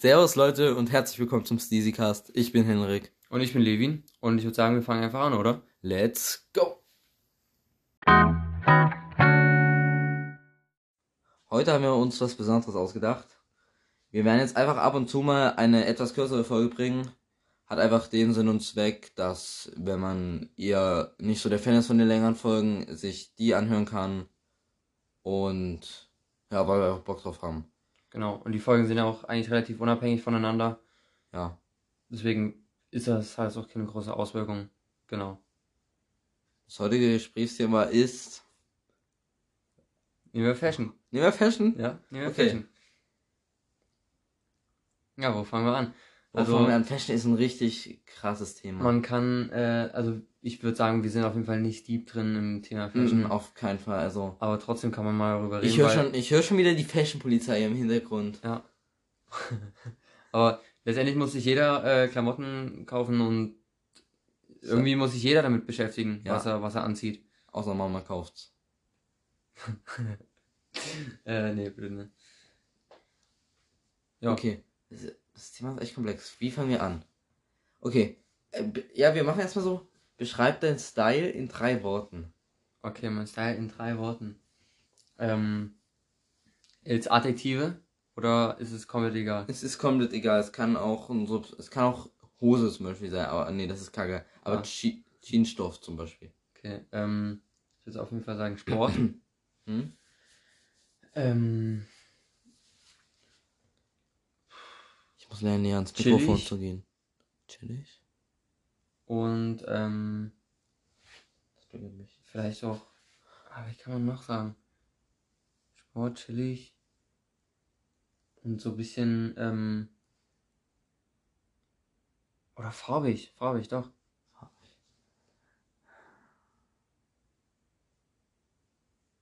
Servus Leute und herzlich willkommen zum Steezycast. Ich bin Henrik. Und ich bin Levin und ich würde sagen, wir fangen einfach an, oder? Let's go! Heute haben wir uns was Besonderes ausgedacht. Wir werden jetzt einfach ab und zu mal eine etwas kürzere Folge bringen. Hat einfach den Sinn und Zweck, dass wenn man eher nicht so der Fan ist von den längeren Folgen, sich die anhören kann. Und ja, weil wir auch Bock drauf haben. Genau. Und die Folgen sind ja auch eigentlich relativ unabhängig voneinander. Ja. Deswegen ist das halt auch keine große Auswirkung. Genau. Das heutige Gesprächsthema ist. Nehmen wir Fashion. Nehmen wir Fashion? Ja, nehmen wir Okay. Fashion. Ja, wo fangen wir an? Also, Also, an Fashion ist ein richtig krasses Thema. man kann, äh, also ich würde sagen, wir sind auf jeden Fall nicht deep drin im Thema Fashion. Mhm, auf keinen Fall. Also. Aber trotzdem kann man mal darüber reden. Ich höre schon, ich höre schon wieder die Fashion-Polizei im Hintergrund. Ja. Aber letztendlich muss sich jeder äh, Klamotten kaufen und irgendwie muss sich jeder damit beschäftigen, Ja. was er, was er anzieht. Außer Mama kauft's. Äh, nee, bitte nicht. Ja. Okay. Das, Thema ist echt komplex. Wie fangen wir an? Okay. Äh, ja, wir machen erstmal so. Beschreib deinen Style in drei Worten. Okay, mein Style in drei Worten. Ähm, jetzt Adjektive oder ist es komplett egal? Es ist komplett egal. Es kann auch ein Sub es kann auch Hose zum Beispiel sein. Aber nee, das ist kacke. Aber Ah. Je Jeansstoff zum Beispiel. Okay, ähm, ich würde auf jeden Fall sagen Sport. Hm? ähm, Ich muss lernen, näher ans Chillig. Mikrofon zu gehen. Chillig? und ähm, Das triggert mich. vielleicht auch, ah, wie kann man noch sagen? Sport, chillig und so ein bisschen, ähm, oder farbig, farbig, doch.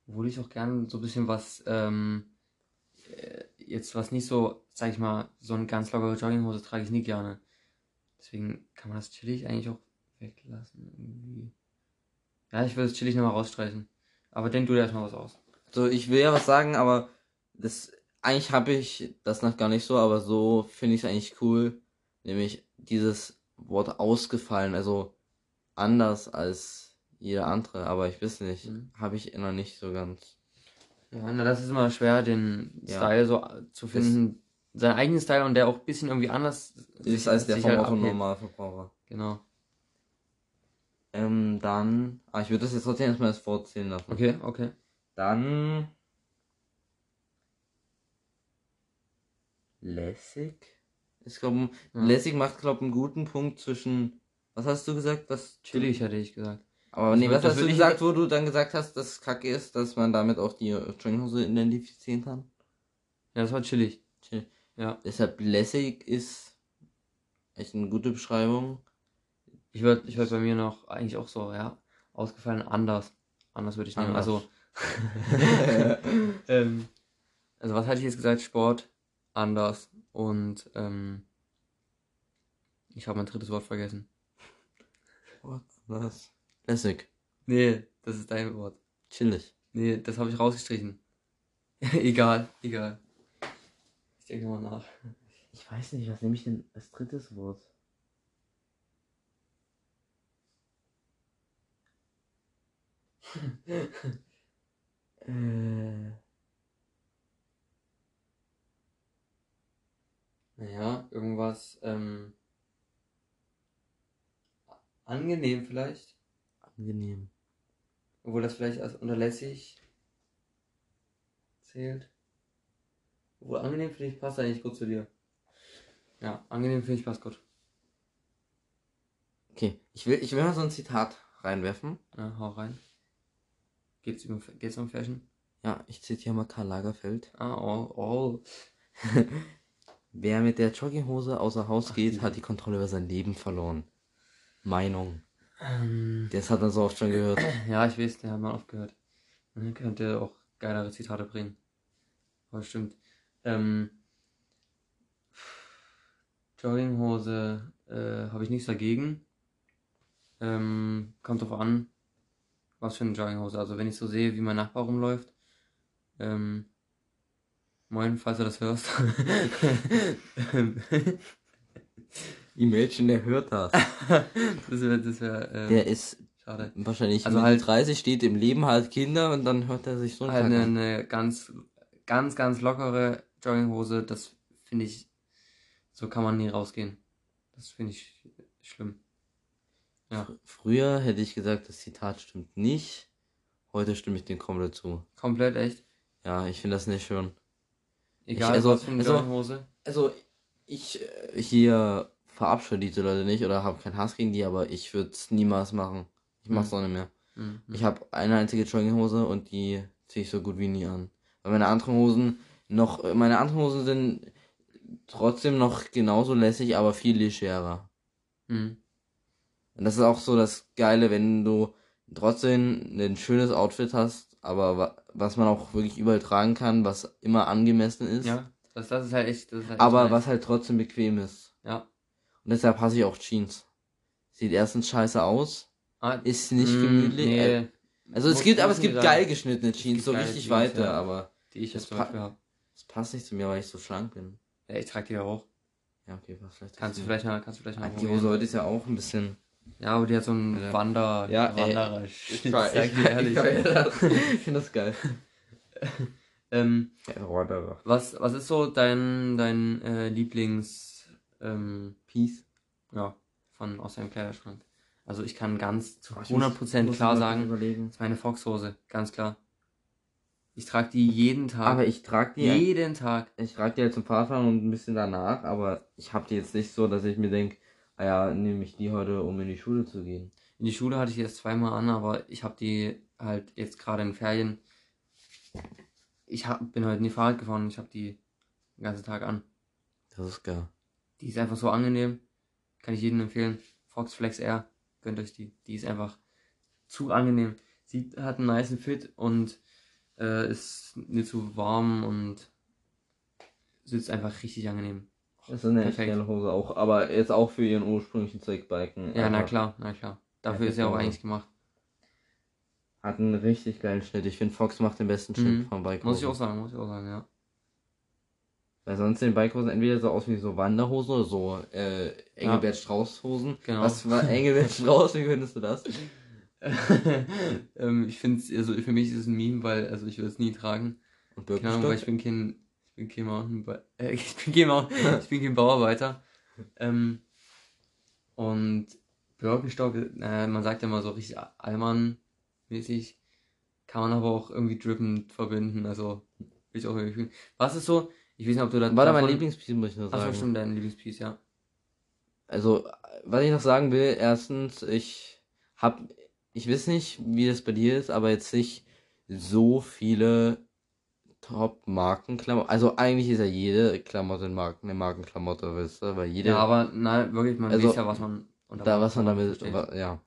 Obwohl ich auch gern so ein bisschen was, ähm, äh, jetzt was nicht so, sag ich mal, so eine ganz lockere Jogginghose trage ich nie gerne. Deswegen kann man das chillig eigentlich auch weglassen irgendwie. Ja, ich würde es chillig nochmal rausstreichen. Aber denk du dir erstmal was aus. So, ich will ja was sagen, aber das eigentlich habe ich das noch gar nicht so, aber so finde ich es eigentlich cool, nämlich dieses Wort ausgefallen, also anders als jeder andere, aber ich weiß nicht, Mhm. habe ich noch nicht so ganz. Ja, na, das ist immer schwer, den Ja. Style so zu finden. Seinen eigenen Style und der auch ein bisschen irgendwie anders ist als der vom halt. Normalverbraucher. Genau. Ähm, dann, ah, ich würde das jetzt trotzdem erstmal als Wort zählen lassen. Okay, okay. Dann lässig. Ich glaube, Ja. lässig macht glaube einen guten Punkt zwischen. Was hast du gesagt? Was Chillig hätte ich gesagt. Aber Das nee, was hast du gesagt, wo du dann gesagt hast, dass es kacke ist, dass man damit auch die Jogginghose identifizieren kann? Ja, das war chillig. Chill. Ja. Deshalb lässig ist echt eine gute Beschreibung. Ich würde ich würd bei mir noch eigentlich auch so, ja, ausgefallen anders. Anders würde ich nehmen. Anders. Also, ähm, also was hatte ich jetzt gesagt? Sport, anders und ähm, ich habe mein drittes Wort vergessen. Was? Lässig. Nee, das ist dein Wort. Chillig. Nee, das habe ich rausgestrichen. egal, egal. Ich denke mal nach. Ich weiß nicht, was nehme ich denn als drittes Wort? äh, Naja, irgendwas, ähm, angenehm vielleicht. angenehm. Obwohl das vielleicht als unterlässig zählt. Obwohl angenehm finde ich passt eigentlich gut zu dir. Ja, angenehm finde ich passt gut. Okay, ich will, ich will mal so ein Zitat reinwerfen. Ja, hau rein. Geht's um, geht's um Fashion? Ja, ich zitiere mal Karl Lagerfeld. Ah, all, all. Wer mit der Jogginghose außer Haus Ach, geht, die- hat die Kontrolle über sein Leben verloren. Meinung. Ähm, Das hat man so oft schon gehört. ja, ich weiß, der hat mal oft gehört. Man könnte auch geilere Zitate bringen. Aber stimmt. Ähm, Jogginghose äh, habe ich nichts dagegen. Ähm, kommt drauf an, was für eine Jogginghose. Also wenn ich so sehe, wie mein Nachbar rumläuft, ähm, Moin, falls du das hörst. Imagine, der hört das. das wäre, das wär, äh, Der ist schade. wahrscheinlich Also halt- halt 30, steht im Leben, halt Kinder und dann hört er sich so Halt eine, eine ganz, ganz, ganz lockere Jogginghose, das finde ich, so kann man nie rausgehen. Das finde ich schlimm. Ja, Früher hätte ich gesagt, das Zitat stimmt nicht. Heute stimme ich dem komplett zu. komplett echt. Ja, ich finde das nicht schön. Egal, also- was für eine also- Jogginghose. Also, ich äh, hier verabscheue diese Leute nicht oder habe keinen Hass gegen die, aber ich würde es niemals machen. Ich mach's Mhm. auch nicht mehr. Mhm. Ich habe eine einzige Jogginghose und die ziehe ich so gut wie nie an. Weil meine anderen Hosen noch, äh, meine anderen Hosen sind trotzdem noch genauso lässig, aber viel legerer. Mhm. Und das ist auch so das Geile, wenn du trotzdem ein schönes Outfit hast, aber wa was man auch wirklich überall tragen kann, was immer angemessen ist, Ja, das, das ist halt echt, das ist halt echt aber nice. was halt trotzdem bequem ist. Ja. Und deshalb hasse ich auch Jeans. Sieht erstens scheiße aus, Ah, ist nicht mm, gemütlich. Nee, äh, Also es gibt, aber es gibt geil geschnittene Jeans, so richtig Jeans, weite, ja. aber die ich jetzt zum Beispiel habe. Das passt nicht zu mir, weil ich so schlank bin. Ja, ich trage die ja auch. Ja, okay, passt vielleicht. Kannst du vielleicht mal, kannst du vielleicht mal Die. Hose heute ist ja auch ein bisschen. Ja, aber die hat so einen Ja. Wander, Ja, ey, Wanderer. Ich, sag dir ehrlich. ich finde das geil. Ähm, Ja, Wanderer. was, was ist so dein, dein äh, Lieblings, ähm, Peace. ja, von aus deinem Kleiderschrank? Also ich kann ganz zu Oh, ich muss- 100% muss klar sagen, das ist meine Foxhose, ganz klar. Ich trage die jeden Tag. Aber ich trage die. jeden Tag. Ich trage die halt zum Fahrradfahren und ein bisschen danach, aber ich habe die jetzt nicht so, dass ich mir denke, ah ja, nehme ich die heute, um in die Schule zu gehen. In die Schule hatte ich die erst zweimal an, aber ich habe die halt jetzt gerade in Ferien. Ich hab, bin heute nie Fahrrad gefahren und ich habe die den ganzen Tag an. Das ist geil. Die ist einfach so angenehm. Kann ich jedem empfehlen. Fox Flex Air. Gönnt euch die. Die ist einfach zu angenehm. Sie hat einen nice Fit und äh, ist nicht zu warm und sitzt einfach richtig angenehm. Das ist eine echt Perfekt. geile Hose auch, aber jetzt auch für ihren ursprünglichen Zweck Biken. Ja, na klar, na klar. Dafür Perfekt, ist ja auch eigentlich gemacht. Hat einen richtig geilen Schnitt. Ich finde, Fox macht den besten Schnitt Mhm. von Bikehosen. Muss ich auch sagen, muss ich auch sagen, ja. Weil sonst sehen Bikehosen entweder so aus wie so Wanderhosen oder so äh, Engelbert Strauß Hosen. Genau. Was war Engelbert Strauß? Wie findest du das? ähm, ich finde also für mich ist es ein Meme, weil also ich würde es nie tragen. Und Keine Ahnung, weil ich Birkenstock? bin kein, ich bin kein Mountainbi- äh, ich bin kein, Mount, ich bin kein Bauarbeiter. Ähm, und Birkenstock, äh, man sagt ja immer so richtig Allmann-mäßig, kann man aber auch irgendwie drippend verbinden, also will ich auch irgendwie fühlen. Was ist so, ich weiß nicht, ob du da War da mein Lieblingspiece, muss ich nur Ach sagen. stimmt, dein Lieblingspiece, ja. Also, was ich noch sagen will, erstens, ich hab, ich weiß nicht, wie das bei dir ist, aber jetzt nicht so viele Top-Markenklamotten. Also eigentlich ist ja jede Klamotte eine, Marken, eine Markenklamotte, weißt du, weil jede, Ja, aber nein, wirklich, man Also, weiß ja, was man unter da was man damit, versteht. wa- ja.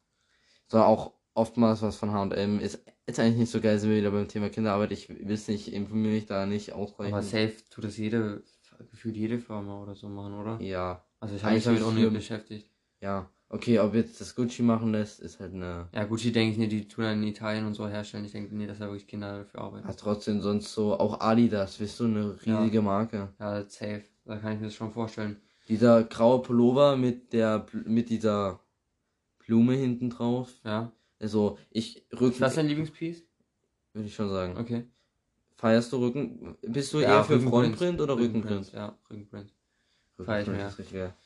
Sondern auch oftmals was von H&M ist, ist eigentlich nicht so geil, sind wir wieder beim Thema Kinderarbeit. Ich weiß nicht, ich informiere mich da nicht ausreichend. Aber safe tut das jede, gefühlt jede Firma oder so machen, oder? Ja, Also ich habe mich damit auch nicht beschäftigt. ja. Okay, ob jetzt das Gucci machen lässt, ist halt eine Ja, Gucci denke ich nicht, die tun dann in Italien und so herstellen. Ich denke nicht, dass da wirklich Kinder dafür arbeiten. Hat trotzdem sonst so, auch Adidas, weißt du, eine Ja. riesige Marke. Ja, safe. Da kann ich mir das schon vorstellen. Dieser graue Pullover mit der, mit dieser Blume hinten drauf. Ja. Also, ich, Rücken, Ist das dein Lieblingspiece? würde ich schon sagen. Okay. Feierst du Rücken, bist du Ja, eher für Rückenprint. Frontprint oder Rückenprint? Ja, Rückenprint. Feier ich Rückenprint mehr.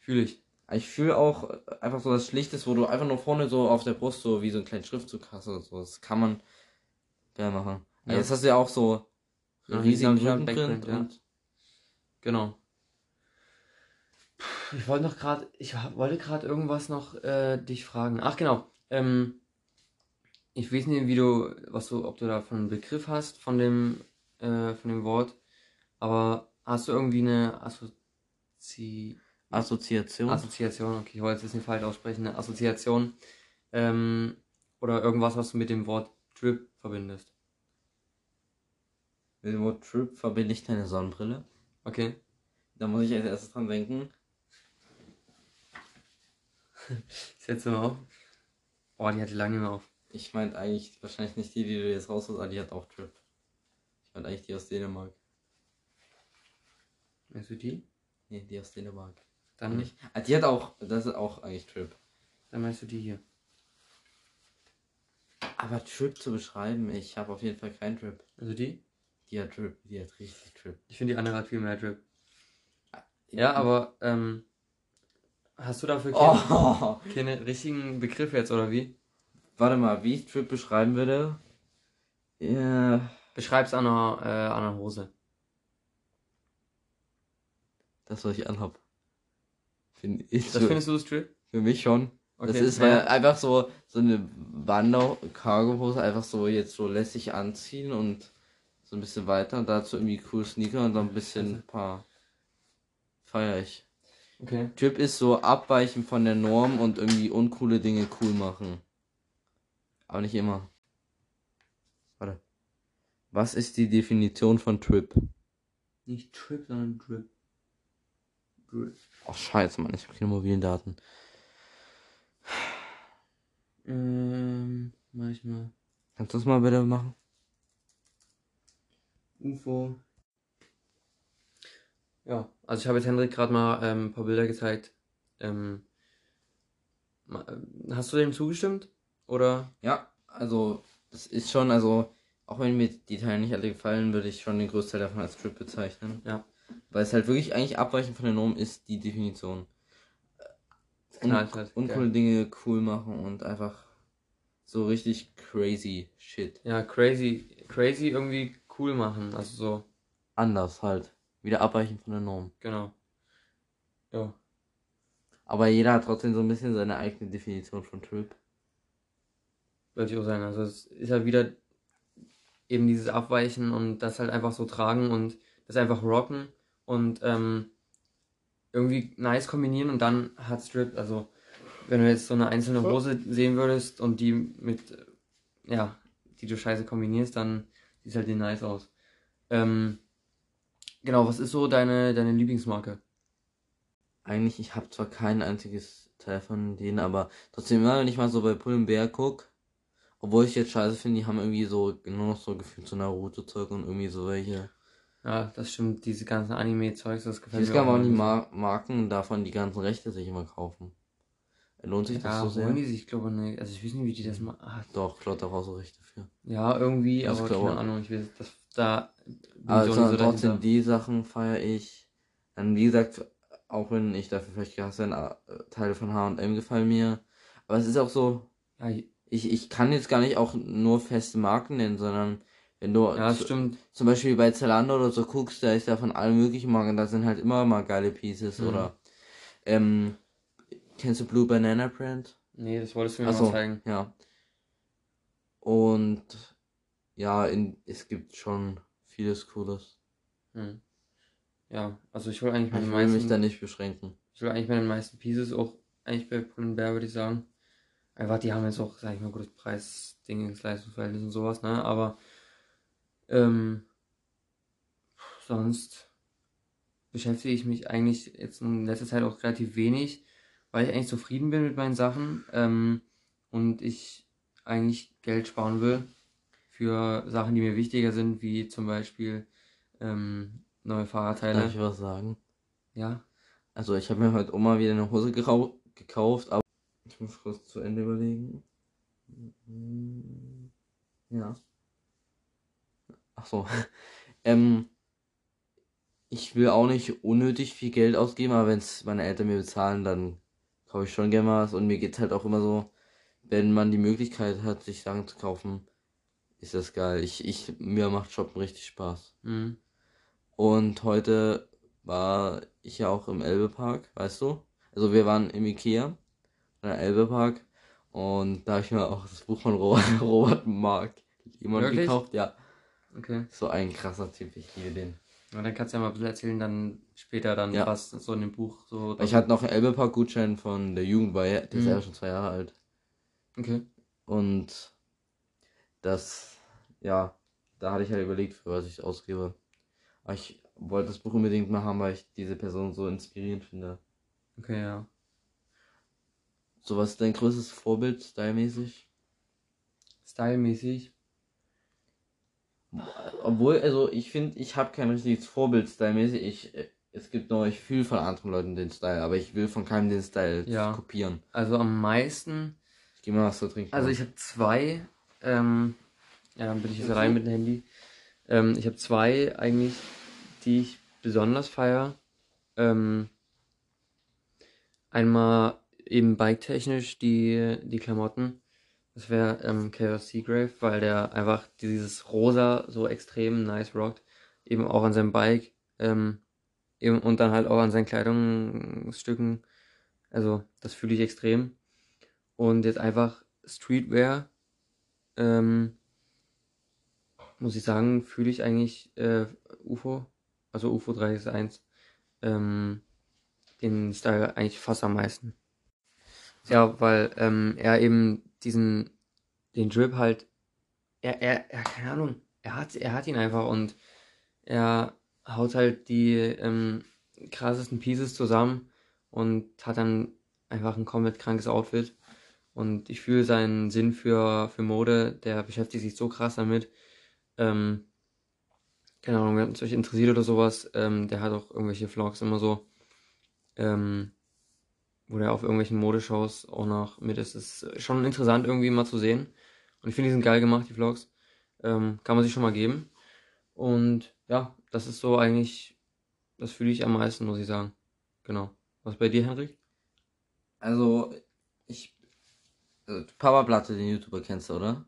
Fühle ich. Ich fühle auch einfach so das Schlichtes, wo du einfach nur vorne so auf der Brust so wie so einen kleinen Schriftzug hast oder so. Das kann man geil machen. Ja. Ja. Jetzt hast du ja auch so Ja, riesigen Rückenprint ja. und Genau. Ich wollte noch gerade, ich wollte gerade irgendwas noch äh, dich fragen. Ach genau. Ähm, ich weiß nicht, wie du, was du, ob du da von einem Begriff hast von dem, äh, von dem Wort, aber hast du irgendwie eine Assozi Assoziation. Assoziation, okay, ich wollte es nicht falsch aussprechen, eine Assoziation ähm, oder irgendwas, was du mit dem Wort Drip verbindest. Mit dem Wort Trip verbinde ich deine Sonnenbrille. Okay. Da muss ich als erstes dran denken. Ich setze mal auf. Oh, die hatte lange nicht mehr auf. Ich meinte eigentlich wahrscheinlich nicht die, die du jetzt rausholst, aber die hat auch Trip. Ich meinte eigentlich die aus Dänemark. Meinst du die? Nee, die aus Dänemark. Dann, Nicht. Ah, die hat auch, das ist auch eigentlich Trip. dann meinst du die hier. Aber Trip zu beschreiben, ich habe auf jeden Fall keinen Trip. Also die? Die hat Trip, die hat richtig Trip. Ich finde die andere hat viel mehr Drip. Ja, aber ähm, hast du dafür keine, Oh, keine richtigen Begriffe jetzt oder wie? warte mal, wie ich Trip beschreiben würde? Ja, Beschreib's an einer, äh, an einer Hose. das, was ich anhab. Find ich Das so, findest du das Drip? für mich schon. Okay. Das ist ja. einfach so, so eine Wander-Cargo-Hose einfach so jetzt so lässig anziehen und so ein bisschen weiter und dazu irgendwie cool Sneaker und dann ein bisschen ein paar feier ich. Okay. Trip ist so abweichen von der Norm und irgendwie uncoole Dinge cool machen. Aber nicht immer. Warte. Was ist die Definition von Trip? Nicht Trip, sondern Drip. Oh scheiße, Mann, ich habe keine mobilen Daten. Ähm, mach ich mal. Kannst du das mal bitte machen? UFO. Ja, also ich habe jetzt Hendrik gerade mal ähm, ein paar Bilder gezeigt. Ähm, äh, hast du dem zugestimmt? Oder? Ja, also das ist schon, also auch wenn mir die Teile nicht alle gefallen, würde ich schon den Großteil davon als Trip bezeichnen. Ja. Weil es halt wirklich eigentlich abweichen von der Norm ist, die Definition. Un knallt halt, uncoole Dinge cool machen und einfach so richtig crazy shit. Ja, crazy, crazy irgendwie cool machen. Also so, Anders halt. Wieder abweichen von der Norm. genau. Ja. Aber jeder hat trotzdem so ein bisschen seine eigene Definition von Trip. Würde ich auch sagen. Also es ist halt wieder eben dieses Abweichen und das halt einfach so tragen und das einfach rocken und ähm, irgendwie nice kombinieren und dann hat Strip, also wenn du jetzt so eine einzelne Hose sehen würdest und die mit, äh, ja, die du scheiße kombinierst, dann sieht halt die nice aus. Ähm, genau, was ist so deine, deine Lieblingsmarke? Eigentlich, ich habe zwar kein einziges Teil von denen, aber trotzdem immer, wenn ich mal so bei Pull&Bear guck, obwohl ich jetzt scheiße finde, die haben irgendwie so nur noch so gefühlt so Naruto-Zeug und irgendwie so welche. Ja, das stimmt, diese ganzen Anime-Zeugs, das gefällt Ich mir kann aber auch die nicht. Mar Marken davon die ganzen Rechte sich immer kaufen. Lohnt sich das Ja, so sehr? holen die sich, glaube ich, nicht. Also ich weiß nicht, wie die das machen. Ah, Doch, Claude hat auch so Rechte für. Ja, irgendwie, Das aber glaube keine ich. Ahnung, ich weiß, das, da ich Aber nicht so, trotzdem, dahinter. die Sachen feiere ich. Dann, wie gesagt, auch wenn ich dafür vielleicht gehasst bin, äh, Teile von H&M gefallen mir. Aber es ist auch so, Ja, ich, ich kann jetzt gar nicht auch nur feste Marken nennen, sondern wenn du ja, zu- stimmt. zum Beispiel bei Zalando oder so guckst, da ist ja von allen möglichen Marken, da sind halt immer mal geile Pieces Mhm. oder ähm, kennst du Blue Banana Brand? Nee, das wolltest du mir Ach so, mal zeigen. ja. Und ja, in, es gibt schon vieles Cooles. Hm. Ja, also ich will eigentlich Ich meine will mich meisten, da nicht beschränken. ich will eigentlich meine meisten Pieces auch eigentlich bei Pull&Bear, würde ich sagen. Einfach, die haben jetzt auch, sag ich mal, gutes Preis, Dingens, Leistungsverhältnis und sowas, ne, aber, ähm, sonst beschäftige ich mich eigentlich jetzt in letzter Zeit auch relativ wenig, weil ich eigentlich zufrieden bin mit meinen Sachen, ähm, und ich eigentlich Geld sparen will für Sachen, die mir wichtiger sind, wie zum Beispiel, ähm, neue Darf Fahrradteile. ich was sagen? Ja, Also ich habe mir heute Oma wieder eine Hose gekauft, aber ich muss kurz zu Ende überlegen. Ja. Ach so. ähm, ich will auch nicht unnötig viel Geld ausgeben, aber wenn es meine Eltern mir bezahlen, dann kaufe ich schon gerne mal was. Und mir geht's halt auch immer so, wenn man die Möglichkeit hat, sich Sachen zu kaufen, ist das geil. Ich, ich, mir macht Shoppen richtig Spaß. mhm. Und heute war ich ja auch im Elbepark, weißt du? Also wir waren im Ikea, im Elbepark. Und da habe ich mir auch das Buch von Robert, Robert Mark jemand gekauft. Ja, okay. so ein krasser Typ, ich liebe den. Ja, dann kannst du ja mal ein bisschen erzählen, dann später dann Ja. was so in dem Buch so. Ich hatte noch einen Elbepark-Gutschein von der Jugend, weil der ist Mhm. ja schon zwei Jahre alt. Okay. Und das, ja, da hatte ich halt überlegt, für was ich es ausgebe. Aber ich wollte das Buch unbedingt mal haben, weil ich diese Person so inspirierend finde. Okay, ja. So, was ist dein größtes Vorbild, stylmäßig? Stylmäßig. Obwohl, also ich finde, ich habe kein richtiges Vorbild, stylmäßig. Ich, äh, es gibt noch, ich fühle von anderen Leuten den Style, aber ich will von keinem den Style Ja. kopieren. Also am meisten, Ich gehe mal was zu trinken. also ich habe zwei, ähm, ja, dann bin ich jetzt rein mit dem Handy. Ähm, ich habe zwei eigentlich, die ich besonders feier. Ähm, einmal eben bike-technisch die, die Klamotten. Das wäre ähm, Chaos Seagrave, weil der einfach dieses Rosa so extrem nice rockt. Eben auch an seinem Bike. Ähm, eben, und dann halt auch an seinen Kleidungsstücken. Also, das fühle ich extrem. Und jetzt einfach Streetwear. Ähm, muss ich sagen, fühle ich eigentlich äh, UFO, also UFO 361, ähm, den Style eigentlich fast am meisten. Ja, weil ähm, er eben diesen, den Drip halt, er, er, er, keine Ahnung, er hat, er hat ihn einfach und er haut halt die ähm, krassesten Pieces zusammen und hat dann einfach ein komplett krankes Outfit. Und ich fühle seinen Sinn für, für Mode, der beschäftigt sich so krass damit. Ähm, keine Ahnung, wenn es euch interessiert oder sowas, ähm, der hat auch irgendwelche Vlogs immer so, ähm, wo der auf irgendwelchen Modeshows auch noch mit ist. Das ist schon interessant irgendwie mal zu sehen. Und ich finde, die sind geil gemacht, die Vlogs. Ähm, kann man sich schon mal geben. Und ja, das ist so eigentlich, das fühle ich am meisten, muss ich sagen. Genau. Was bei dir, Henrik? Also, ich. Also, Papa Platte, den YouTuber kennst du, oder?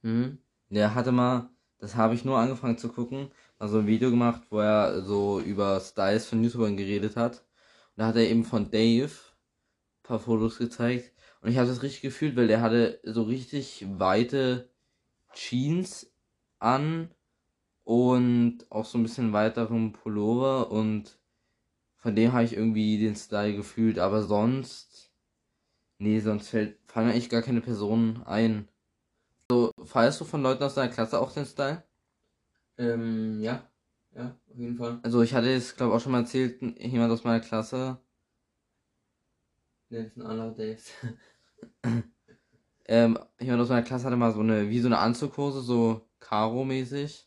Mhm. Der hatte mal, das habe ich nur angefangen zu gucken, mal so ein Video gemacht, wo er so über Styles von YouTubern geredet hat. Und da hat er eben von Dave paar Fotos gezeigt. Und ich habe das richtig gefühlt, weil der hatte so richtig weite Jeans an und auch so ein bisschen weiteren Pullover und von dem habe ich irgendwie den Style gefühlt, aber sonst, nee, sonst fällt, fallen mir eigentlich gar keine Personen ein. So, feierst du von Leuten aus deiner Klasse auch den Style? Ähm, ja. Ja, auf jeden Fall. Also ich hatte es, glaube auch schon mal erzählt, jemand aus meiner Klasse, Ne, das sind andere Days. ähm, jemand aus meiner Klasse hatte mal so eine, wie so eine Anzughose, so Karo-mäßig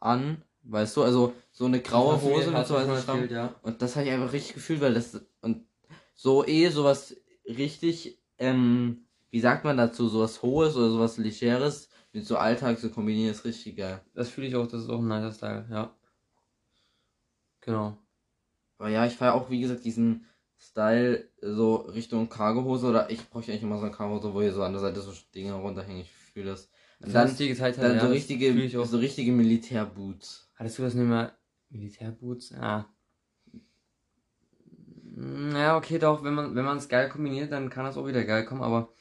an, weißt du, also so eine graue Hose mit so einem Schramm. ja. Und das habe ich einfach richtig gefühlt, weil das und so eh sowas richtig, ähm, wie sagt man dazu, sowas Hohes oder sowas Legeres mit so Alltag zu kombinieren, ist richtig geil. Das fühle ich auch, das ist auch ein nicer Style, ja. Genau. Aber ja, ich feiere auch, wie gesagt, diesen Style so Richtung Cargohose oder ich brauche eigentlich immer so eine Cargohose, wo hier so an der Seite so Dinge runterhängen. Ich fühle das. Und dann, die gezeigt hat, dann so richtige, so richtige Militärboots. Hattest du das nicht mehr? Militärboots? Ja. Ja, okay, doch, wenn man wenn man es geil kombiniert, dann kann das auch wieder geil kommen, aber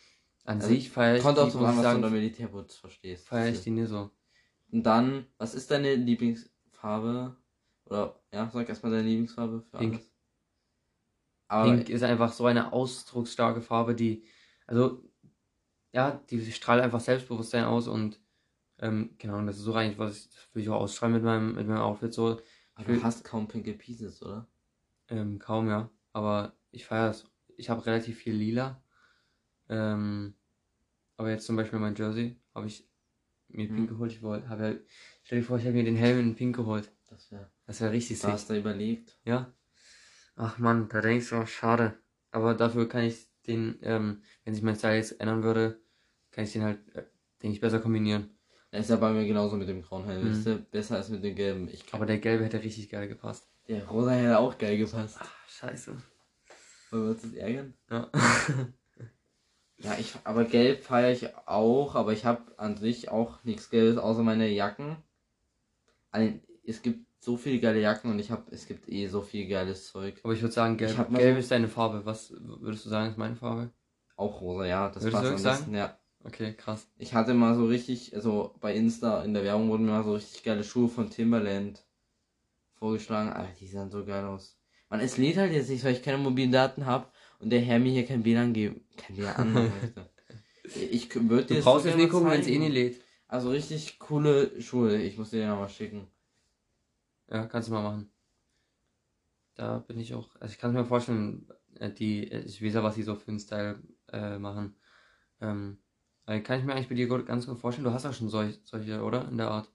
an Also, sich feiere ich Kommt auch so an, was du unter sagen, Militärboots verstehst. feiere ich die nicht so. Und dann, was ist deine Lieblingsfarbe? Oder, ja, sag erstmal deine Lieblingsfarbe für Pink. alles. Aber Pink ist einfach so eine ausdrucksstarke Farbe, die, also, ja, die strahlt einfach Selbstbewusstsein aus und, ähm, genau, und das ist so eigentlich, was ich, das will ich auch ausstrahlen mit meinem, mit meinem Outfit so, aber du hast kaum pinke Pieces, oder? ähm, kaum, ja, aber ich feiere es. Ich habe relativ viel lila, ähm, aber jetzt zum Beispiel mein Jersey habe ich mir Hm. pink geholt, ich wollte, habe ja, stell dir vor, ich habe mir den Helm in pink geholt, Das wäre. das wäre richtig Du sick. hast da überlegt. Ja. Ach man, da denkst du, schade. Aber dafür kann ich den, ähm, wenn sich mein Style jetzt ändern würde, kann ich den halt, äh, denke ich, besser kombinieren. Das ist ja bei mir genauso mit dem grauen Helm. Mhm. Besser als mit dem gelben. Aber der gelbe hätte richtig geil gepasst. der rosa hätte auch geil gepasst. Ach, scheiße. Wollen wir uns das ärgern? Ja. Ja, ich, aber gelb feiere ich auch, aber ich habe an sich auch nichts Gelbes außer meine Jacken. Ein, es gibt so viele geile Jacken und ich habe, es gibt eh so viel geiles Zeug. Aber ich würde sagen, gelb, mal gelb so- ist deine Farbe. Was würdest du sagen, ist meine Farbe? Auch rosa, ja, das Würdest du passt am wirklich besten, ja. Okay, krass. Ich hatte mal so richtig, also bei Insta in der Werbung wurden mir mal so richtig geile Schuhe von Timberland vorgeschlagen. Alter, die sahen so geil aus. Man, es lädt halt jetzt nicht, weil ich keine mobilen Daten habe und der Herr mir hier kein WLAN geben, kein WLAN möchte. Ich würde Du dir brauchst so jetzt gerne nicht gucken, wenn es eh nicht lädt. Also richtig coole Schuhe. Ich muss dir die nochmal schicken. Ja, kannst du mal machen. Da bin ich auch, also ich kann mir vorstellen, äh, die, äh, ich weiß ja, was die so für einen Style äh, machen. Ähm, äh, kann ich mir eigentlich bei dir ganz gut vorstellen. Du hast ja schon solch, solche, oder? In der Art.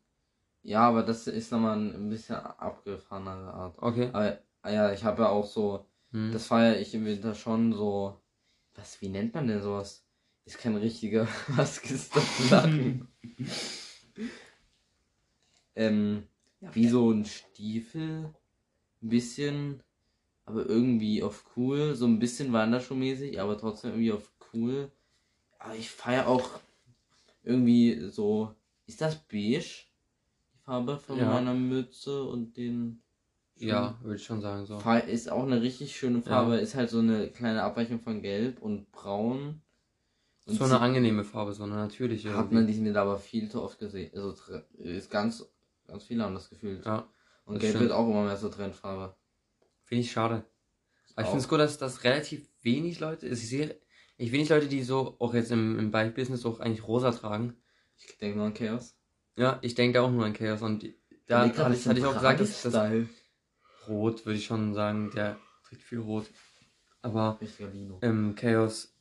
Ja, aber das ist nochmal ein bisschen abgefahrenere Art. Okay. Aber ah ja, ich habe ja auch so, Hm. das feiere ich im Winter schon so, was, wie nennt man denn sowas? Ist kein richtiger, was ist das Lachen? ähm, wie so ein Stiefel, ein bisschen, aber irgendwie auf cool, so ein bisschen Wanderschuhmäßig, aber trotzdem irgendwie auf cool. Aber ich feiere auch irgendwie so, ist das beige? Die Farbe von Ja. meiner Mütze und den Schuhen? ja, würde ich schon sagen so. Ist auch eine richtig schöne Farbe, ist halt so eine kleine Abweichung von Gelb und Braun. Und So eine angenehme Farbe, so eine natürliche. hat man die mir aber viel zu oft gesehen. Also ist ganz, ganz viele haben das gefühlt. Ja, und das Gelb stimmt. wird auch immer mehr so Trendfarbe. finde ich schade. Aber ich finde es gut, dass das relativ wenig Leute, ich sehe, ich wenig Leute, die so auch jetzt im, im Bike-Business auch eigentlich rosa tragen. Ich denke nur an Chaos. Ja, ich denke auch nur an Chaos und da hatte hatte ich auch gesagt, dass das. Rot, würde ich schon sagen, der trägt viel Rot. Aber ähm, Chaos,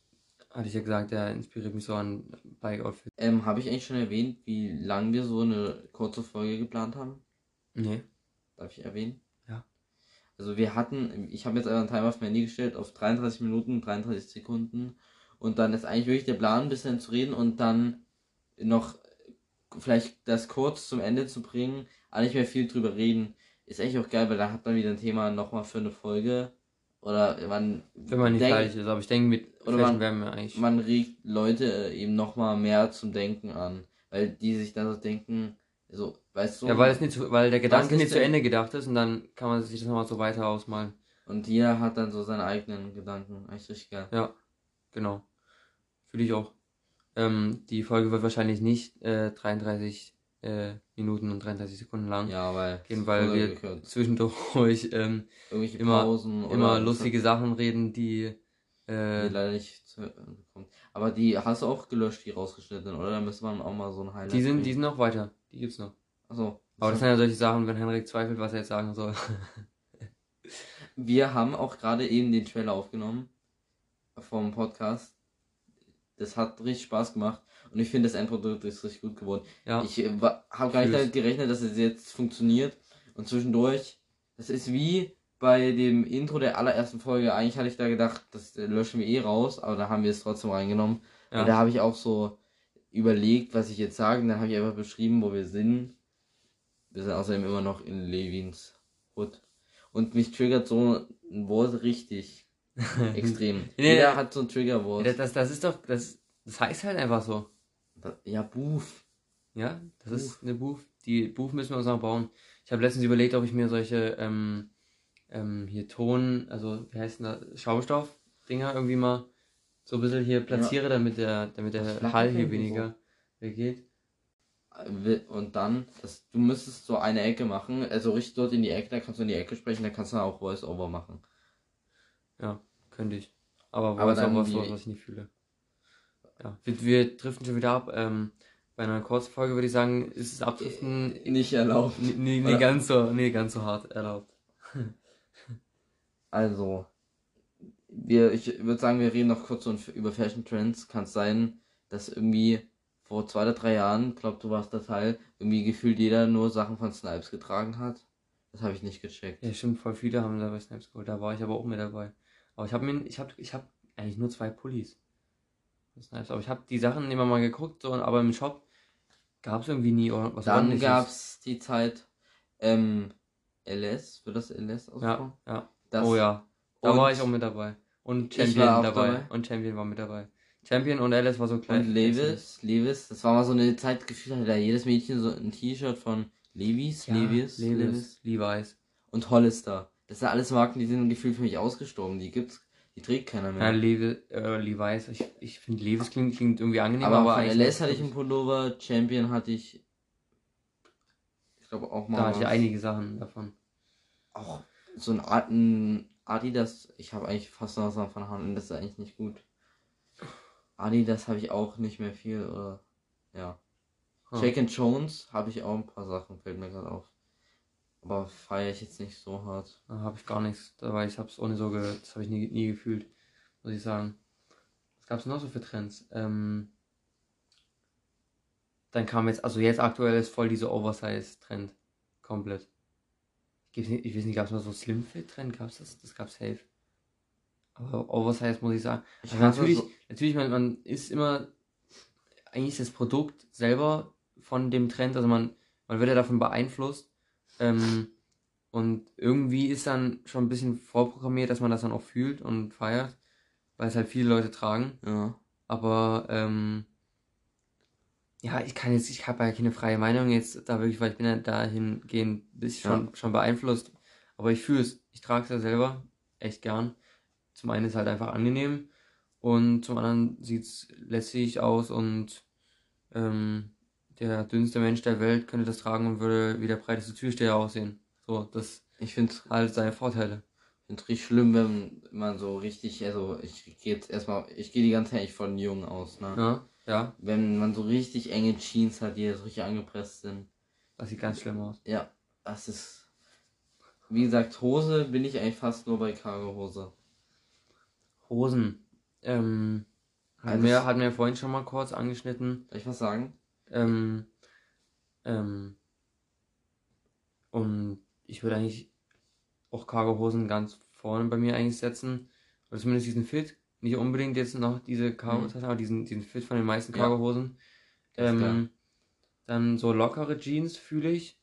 hatte ich ja gesagt, der inspiriert mich so an Bike-Outfit. Ähm, habe ich eigentlich schon erwähnt, wie lange wir so eine kurze Folge geplant haben? Nee. Darf ich erwähnen? Ja. Also wir hatten, ich habe jetzt einen Timer auf mein Handy gestellt auf 33 Minuten, 33 Sekunden. Und dann ist eigentlich wirklich der Plan, ein bisschen zu reden und dann noch vielleicht das kurz zum Ende zu bringen, aber nicht mehr viel drüber reden. Ist eigentlich auch geil, weil da hat man wieder ein Thema nochmal für eine Folge. Oder man, Wenn man nicht denkt- fertig ist, aber ich denke, mit Oder man- werden wir eigentlich. man regt Leute äh, eben nochmal mehr zum Denken an. Weil die sich dann so denken, so, weißt du, ja, weil, es nicht zu, weil der Gedanke nicht zu Ende gedacht ist und dann kann man sich das nochmal so weiter ausmalen. und jeder hat dann so seine eigenen Gedanken. Eigentlich richtig geil. Ja, genau. Fühle ich auch. Ähm, die Folge wird wahrscheinlich nicht äh, 33 äh, Minuten und 33 Sekunden lang Ja, weil, gehen, weil wir gekürzt. zwischendurch ähm, immer- immer lustige Sachen reden, die die äh, leider nicht zu. Aber die hast du auch gelöscht, die rausgeschnitten, oder? Da müsste man auch mal so ein Highlight. die sind, die sind noch weiter. Die gibt's noch. Achso. Aber das sind ja solche Sachen, wenn Henrik zweifelt, was er jetzt sagen soll. Wir haben auch gerade eben den Trailer aufgenommen vom Podcast. Das hat richtig Spaß gemacht und ich finde das Endprodukt ist richtig gut geworden. ja, Ich äh, habe gar nicht damit gerechnet, dass es jetzt funktioniert und zwischendurch, das ist wie bei dem Intro der allerersten Folge. Eigentlich hatte ich da gedacht, das äh, löschen wir eh raus, aber da haben wir es trotzdem reingenommen. ja. Und da habe ich auch so überlegt, was ich jetzt sage. Und dann habe ich einfach beschrieben, wo wir sind. Wir sind außerdem immer noch in Levins Hut. Und mich triggert so ein Wort richtig extrem. Nee, Jeder nee. hat so ein Triggerwort. das, das, das ist doch, das, das heißt halt einfach so. Ja, Boof. Ja, das ist eine Buch. Die Buch müssen wir uns noch bauen. Ich habe letztens überlegt, ob ich mir solche ähm, ähm, hier Ton, also wie heißt denn das, Schaumstoff-Dinger irgendwie mal so ein bisschen hier platziere, damit der, damit der Hall hier weniger weggeht. Und dann, das, du müsstest so eine Ecke machen, also richtig dort in die Ecke, da kannst du in die Ecke sprechen, da kannst du auch Voice-Over machen. Ja, könnte ich. Aber ist dann die- was was ich nicht fühle. Ja, wir, wir driften schon wieder ab. Ähm, bei einer Kurzfolge würde ich sagen, ist es abdriften Nicht erlaubt. nee, nee, ganz so, nee, ganz so hart erlaubt. Also, wir, ich würde sagen, wir reden noch kurz über Fashion Trends. Kann es sein, dass irgendwie vor zwei oder drei Jahren, glaub du warst der Teil, irgendwie gefühlt jeder nur Sachen von Snipes getragen hat? Das habe ich nicht gecheckt. Ja, stimmt, voll viele haben dabei Snaps geholt. Da war ich aber auch mit dabei. Aber ich habe mir, ich habe, ich habe eigentlich nur zwei Pullis. Von Snipes. Aber ich habe die Sachen immer mal geguckt, so, aber im Shop gab es irgendwie nie was Dann ordentliches. gab's die Zeit, ähm, LS, wird das LS Ja, ausgesprochen? ja. Das, oh ja. Da war ich auch mit dabei. Und Champion dabei. dabei. Und Champion war mit dabei. Champion und Alice war so klein. Und Levis, Levis, das war mal so eine Zeit, gefühlt hatte da jedes Mädchen so ein T-Shirt von Levis, Ja, Levis, Levis, Levis Levi's. und Hollister. Das sind alles Marken, die sind gefühlt für mich ausgestorben. Die gibt's, die trägt keiner mehr. Ja, Levi, äh, Levi's. Ich, ich finde Levis klingt, klingt irgendwie angenehm, aber, aber, von LS hatte ich einen. Pullover, Champion hatte ich, ich glaube auch mal Da hatte ich einige Sachen davon. auch so ein, Ad- ein Adidas, ich habe eigentlich fast noch was von Hand, das ist eigentlich nicht gut. Adidas habe ich auch nicht mehr viel, oder, ja. Hm. Jake and Jones habe ich auch ein paar Sachen, fällt mir gerade auf. Aber feiere ich jetzt nicht so hart. Da habe ich gar nichts, weil ich habe es ohne so ge das habe ich nie, nie gefühlt, muss ich sagen. Was gab es noch so für Trends? Ähm, dann kam jetzt, also jetzt aktuell ist voll dieser Oversize-Trend. Komplett. Ich, ich weiß nicht, gab es mal so Slim-Fit-Trend? Gab es das? Das gab es safe. Aber Oversize muss ich sagen. Ich Also natürlich, so- natürlich, man, man ist immer eigentlich das Produkt selber von dem Trend, also man, man wird ja davon beeinflusst. Ähm, und irgendwie ist dann schon ein bisschen vorprogrammiert, dass man das dann auch fühlt und feiert, weil es halt viele Leute tragen. Ja. Aber ähm, ja, ich kann jetzt, ich habe ja keine freie Meinung jetzt da wirklich, weil ich bin ja dahingehend ein bisschen schon, schon beeinflusst. Aber ich fühle es, ich trage es ja selber echt gern. Zum einen ist es halt einfach angenehm und zum anderen sieht es lässig aus und ähm, der dünnste Mensch der Welt könnte das tragen und würde wie der breiteste Türsteher aussehen. So, das Ich finde halt seine Vorteile. finde es richtig schlimm, wenn man so richtig, also ich gehe jetzt erstmal, ich gehe die ganze Zeit eigentlich von Jungen aus, ne? Ja, ja, Wenn man so richtig enge Jeans hat, die so richtig angepresst sind. das sieht ganz schlimm aus. Ja, das ist. Wie gesagt, Hose bin ich eigentlich fast nur bei Cargo-Hose. Hosen. Ähm, hatten, Also wir, hatten wir vorhin schon mal kurz angeschnitten. Soll ich was sagen? Ähm, ähm, und ich würde eigentlich auch Cargo-Hosen ganz vorne bei mir eigentlich setzen. Oder zumindest diesen Fit. Nicht unbedingt jetzt noch diese Cargo-Taschen, aber diesen, diesen Fit von den meisten Ja. Cargo-Hosen. Klar. Ähm, dann so lockere Jeans fühle ich.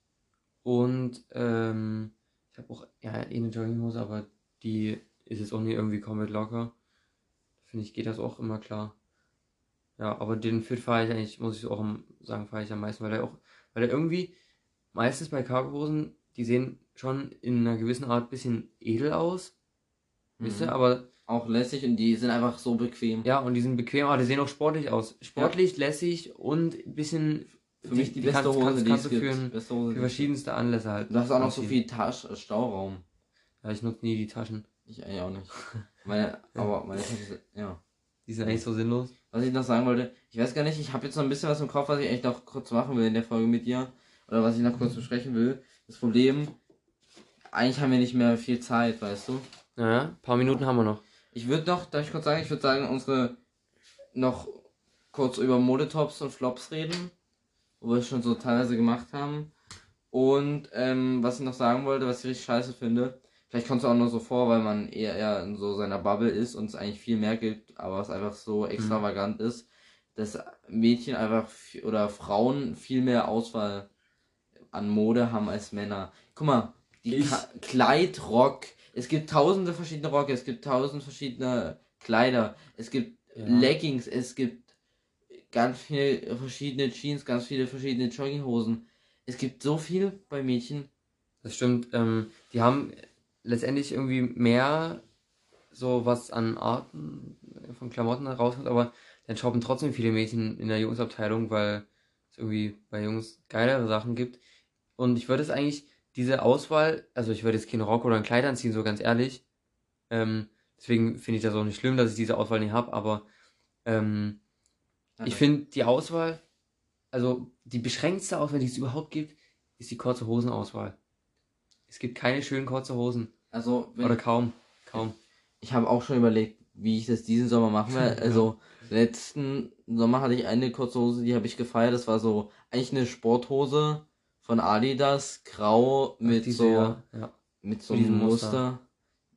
Und ähm, ich habe auch ja, eh eine Jogginghose, aber die ist jetzt auch nie irgendwie komplett locker. Finde ich, geht das auch immer klar. Ja, aber den Fit fahre ich eigentlich, muss ich auch sagen, fahre ich am meisten, weil er auch, weil er irgendwie meistens bei Cargohosen, die sehen schon in einer gewissen Art bisschen edel aus. Wisst ihr, Mhm. aber Auch lässig und die sind einfach so bequem. ja, und die sind bequem, aber die sehen auch sportlich aus. Sportlich, lässig und ein bisschen Für mich die, beste kannst, Hose, kannst, die kannst es du gibt. für, ein, beste Hose, für die verschiedenste Anlässe halt. gibt. Du hast auch noch so viel Tasch Stauraum. Ja, ich nutze nie die Taschen. Ich eigentlich auch nicht. Meine, aber meine Tasche, ja. Die sind eigentlich so sinnlos. Was ich noch sagen wollte, ich weiß gar nicht, ich habe jetzt noch ein bisschen was im Kopf, was ich eigentlich noch kurz machen will in der Folge mit dir. Oder was ich noch kurz besprechen will. Das Problem, eigentlich haben wir nicht mehr viel Zeit, weißt du? Naja, ein paar Minuten haben wir noch. Ich würde noch, darf ich kurz sagen, ich würde sagen, unsere noch kurz über Modetops und Flops reden, wo wir es schon so teilweise gemacht haben. Und ähm, was ich noch sagen wollte, was ich richtig scheiße finde, vielleicht kommt es auch nur so vor, weil man eher, eher in so seiner Bubble ist und es eigentlich viel mehr gibt, aber es einfach so extravagant ist, dass Mädchen einfach oder Frauen viel mehr Auswahl an Mode haben als Männer. Guck mal, die Ich- Kleid, Rock, es gibt tausende verschiedene Rocke, es gibt tausend verschiedene Kleider, es gibt Ja. Leggings, es gibt ganz viele verschiedene Jeans, ganz viele verschiedene Jogginghosen. Es gibt so viel bei Mädchen. Das stimmt. Ähm, die haben letztendlich irgendwie mehr so was an Arten von Klamotten rauskommt, aber dann shoppen trotzdem viele Mädchen in der Jungsabteilung, weil es irgendwie bei Jungs geilere Sachen gibt. Und ich würde es eigentlich, diese Auswahl, also ich würde jetzt keinen Rock oder ein Kleid anziehen, so ganz ehrlich. Ähm, deswegen finde ich das auch nicht schlimm, dass ich diese Auswahl nicht habe, aber ähm, ich finde die Auswahl, also die beschränktste Auswahl, die es überhaupt gibt, ist die kurze Hosenauswahl. Es gibt keine schönen kurze Hosen. Also, wenn, Oder kaum. Kaum. ich habe auch schon überlegt, wie ich das diesen Sommer machen werde. Also, letzten Sommer hatte ich eine kurze Hose, die habe ich gefeiert. Das war so eigentlich eine Sporthose von Adidas, grau mit Diese, so ja, ja. mit so einem diesem Muster. Muster.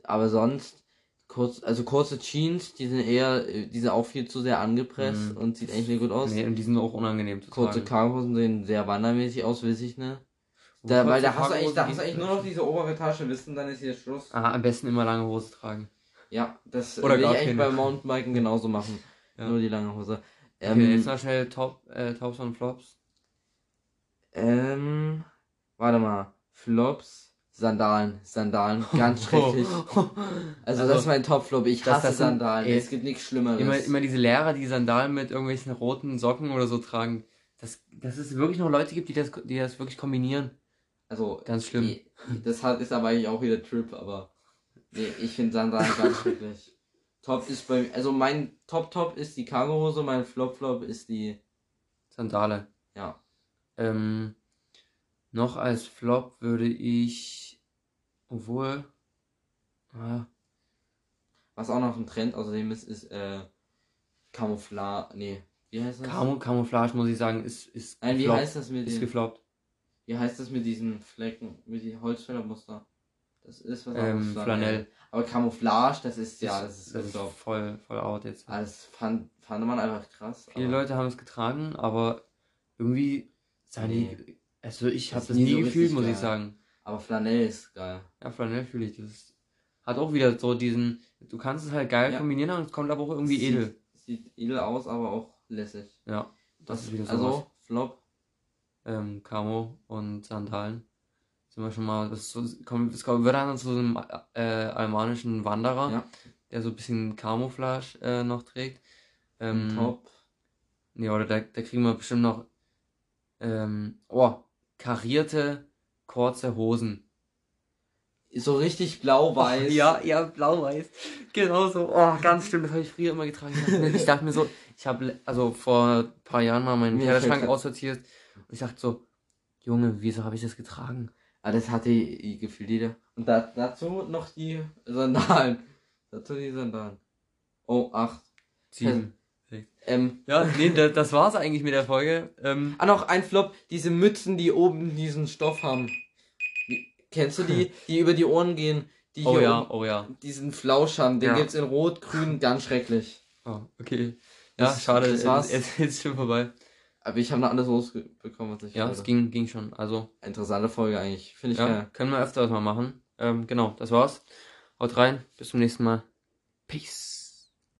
Aber sonst kurz, also kurze Jeans, die sind eher, die sind auch viel zu sehr angepresst Mhm. und sieht eigentlich nicht gut aus. Nee, und die sind auch unangenehm zu Kurze tragen. Sehen sehr wandermäßig aus, weiß ich ne. Da, weil da hast du eigentlich, da hast du eigentlich nur noch diese obere Tasche, wissen, dann ist hier Schluss. Ah, am besten immer lange Hose tragen. Ja, das Oder will ich eigentlich beim Mountainbiken genauso machen. Ja. Nur die lange Hose. Okay, Ähm, jetzt noch schnell Top, äh, Tops und Flops. ähm, warte mal. Flops, Sandalen, Sandalen, ganz schrecklich. Also, das ist mein Top-Flop. Ich hasse das sind- Sandalen. ey, es gibt nichts Schlimmeres. Immer, immer diese Lehrer, die Sandalen mit irgendwelchen roten Socken oder so tragen. Das, dass es wirklich noch Leute gibt, die das, die das wirklich kombinieren. Also, Ganz schlimm. die- Das hat, ist aber eigentlich auch wieder Trip, aber nee, ich finde Sandalen ganz schrecklich. Top ist bei also mein Top-Top ist die Cargohose, mein Flop-Flop ist die, Sandale. ja, Ähm, noch als Flop würde ich, obwohl, ah, was auch noch ein Trend außerdem ist, ist, äh, Camouflage, nee, Wie heißt das? Camo Camouflage, muss ich sagen, ist, ist Nein, wie heißt das mit Ist gefloppt. Wie heißt das mit diesen Flecken, mit den Holzfällermuster? Das ist was Ähm, anderes, Flanell. Aber Camouflage, das ist ja, das ist das ist voll, voll out jetzt. Ah, Das fand, fand man einfach krass. Viele Leute haben es getragen, aber irgendwie sahen Nee. die. Also ich habe ist das nie so gefühlt, muss ich geil. sagen. Aber Flanell ist geil. Ja, Flanell fühle ich. Das hat auch wieder so diesen. Du kannst es halt geil Ja. kombinieren und es kommt aber auch irgendwie Sieht- edel. Sieht edel aus, aber auch lässig. Ja, das ist wieder so. Also, Flop. Ähm, Camo und Sandalen. Sind wir schon mal, das, so, kommt, das kommt, wird dann zu so einem äh, albanischen Wanderer, Ja. der so ein bisschen Camouflage äh, noch trägt. Ähm, Top. Nee, oder da, da kriegen wir bestimmt noch ähm, oh, karierte, kurze Hosen. So richtig blau-weiß. Ja, ja, blau-weiß. Genau so. Oh, ganz schlimm, das habe ich früher immer getragen. Ich dachte mir, so, ich habe also vor ein paar Jahren mal meinen Kleiderschrank aussortiert und ich dachte so, Junge, wieso habe ich das getragen? Ah, das hatte ich gefühlt jeder. Und da, dazu noch die Sandalen. Dazu die Sandalen. Oh, acht. Sieben. Ähm, Ja, nee, das, das war's eigentlich mit der Folge. Ähm, ah, noch ein Flop. Diese Mützen, die oben diesen Stoff haben. Wie- Kennst du die, die über die Ohren gehen? Die oh hier ja, oben oh ja. diesen Flausch haben. Den Ja. gibt's in Rot, Grün, ganz schrecklich. Oh, okay. Ja, Das- schade, das war's. Jetzt, jetzt ist schon vorbei. Aber ich habe noch alles rausbekommen, was ich Ja, es ging, ging schon. Also, Interessante Folge eigentlich. Finde ich ja, geil. können wir öfters mal machen. Ähm, genau, das war's. Haut rein, bis zum nächsten Mal. Peace.